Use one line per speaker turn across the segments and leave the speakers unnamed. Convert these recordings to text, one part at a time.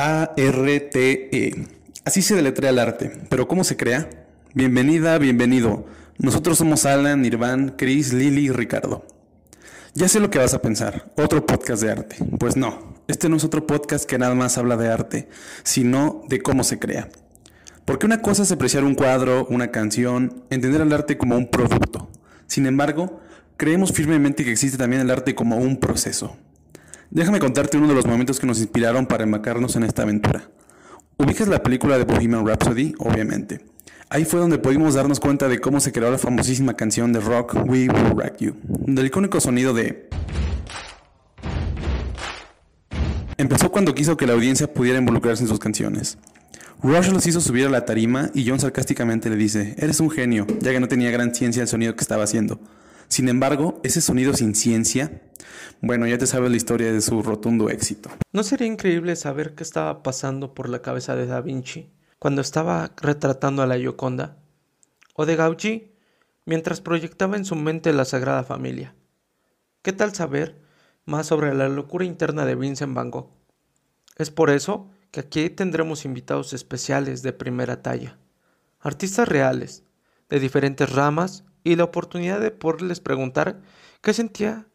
A-R-T-E. Así se deletrea el arte, pero ¿cómo se crea? Bienvenida, bienvenido. Nosotros somos Alan, Irván, Chris, Lili y Ricardo. Ya sé lo que vas a pensar, otro podcast de arte. Pues no, este no es otro podcast que nada más habla de arte, sino de cómo se crea. Porque una cosa es apreciar un cuadro, una canción, entender el arte como un producto. Sin embargo, creemos firmemente que existe también el arte como un proceso. Déjame contarte uno de los momentos que nos inspiraron para embarcarnos en esta aventura. Ubicas la película de Bohemian Rhapsody, obviamente. Ahí fue donde pudimos darnos cuenta de cómo se creó la famosísima canción de rock We Will Rock You, del icónico sonido de... Empezó cuando quiso que la audiencia pudiera involucrarse en sus canciones. Rush los hizo subir a la tarima y John sarcásticamente le dice, eres un genio, ya que no tenía gran ciencia del sonido que estaba haciendo. Sin embargo, ese sonido sin ciencia, bueno, ya te sabes la historia de su rotundo éxito.
¿No sería increíble saber qué estaba pasando por la cabeza de Da Vinci cuando estaba retratando a la Gioconda? ¿O de Gauchi mientras proyectaba en su mente la Sagrada Familia? ¿Qué tal saber más sobre la locura interna de Vincent Van Gogh? Es por eso que aquí tendremos invitados especiales de primera talla, artistas reales, de diferentes ramas y la oportunidad de poderles preguntar qué sentía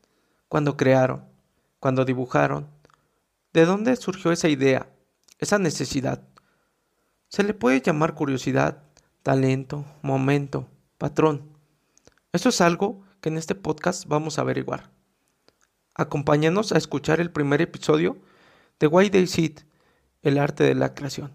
cuando crearon, cuando dibujaron, de dónde surgió esa idea, esa necesidad. Se le puede llamar curiosidad, talento, momento, patrón. Eso es algo que en este podcast vamos a averiguar. Acompáñanos a escuchar el primer episodio de Why They Sit, el arte de la creación.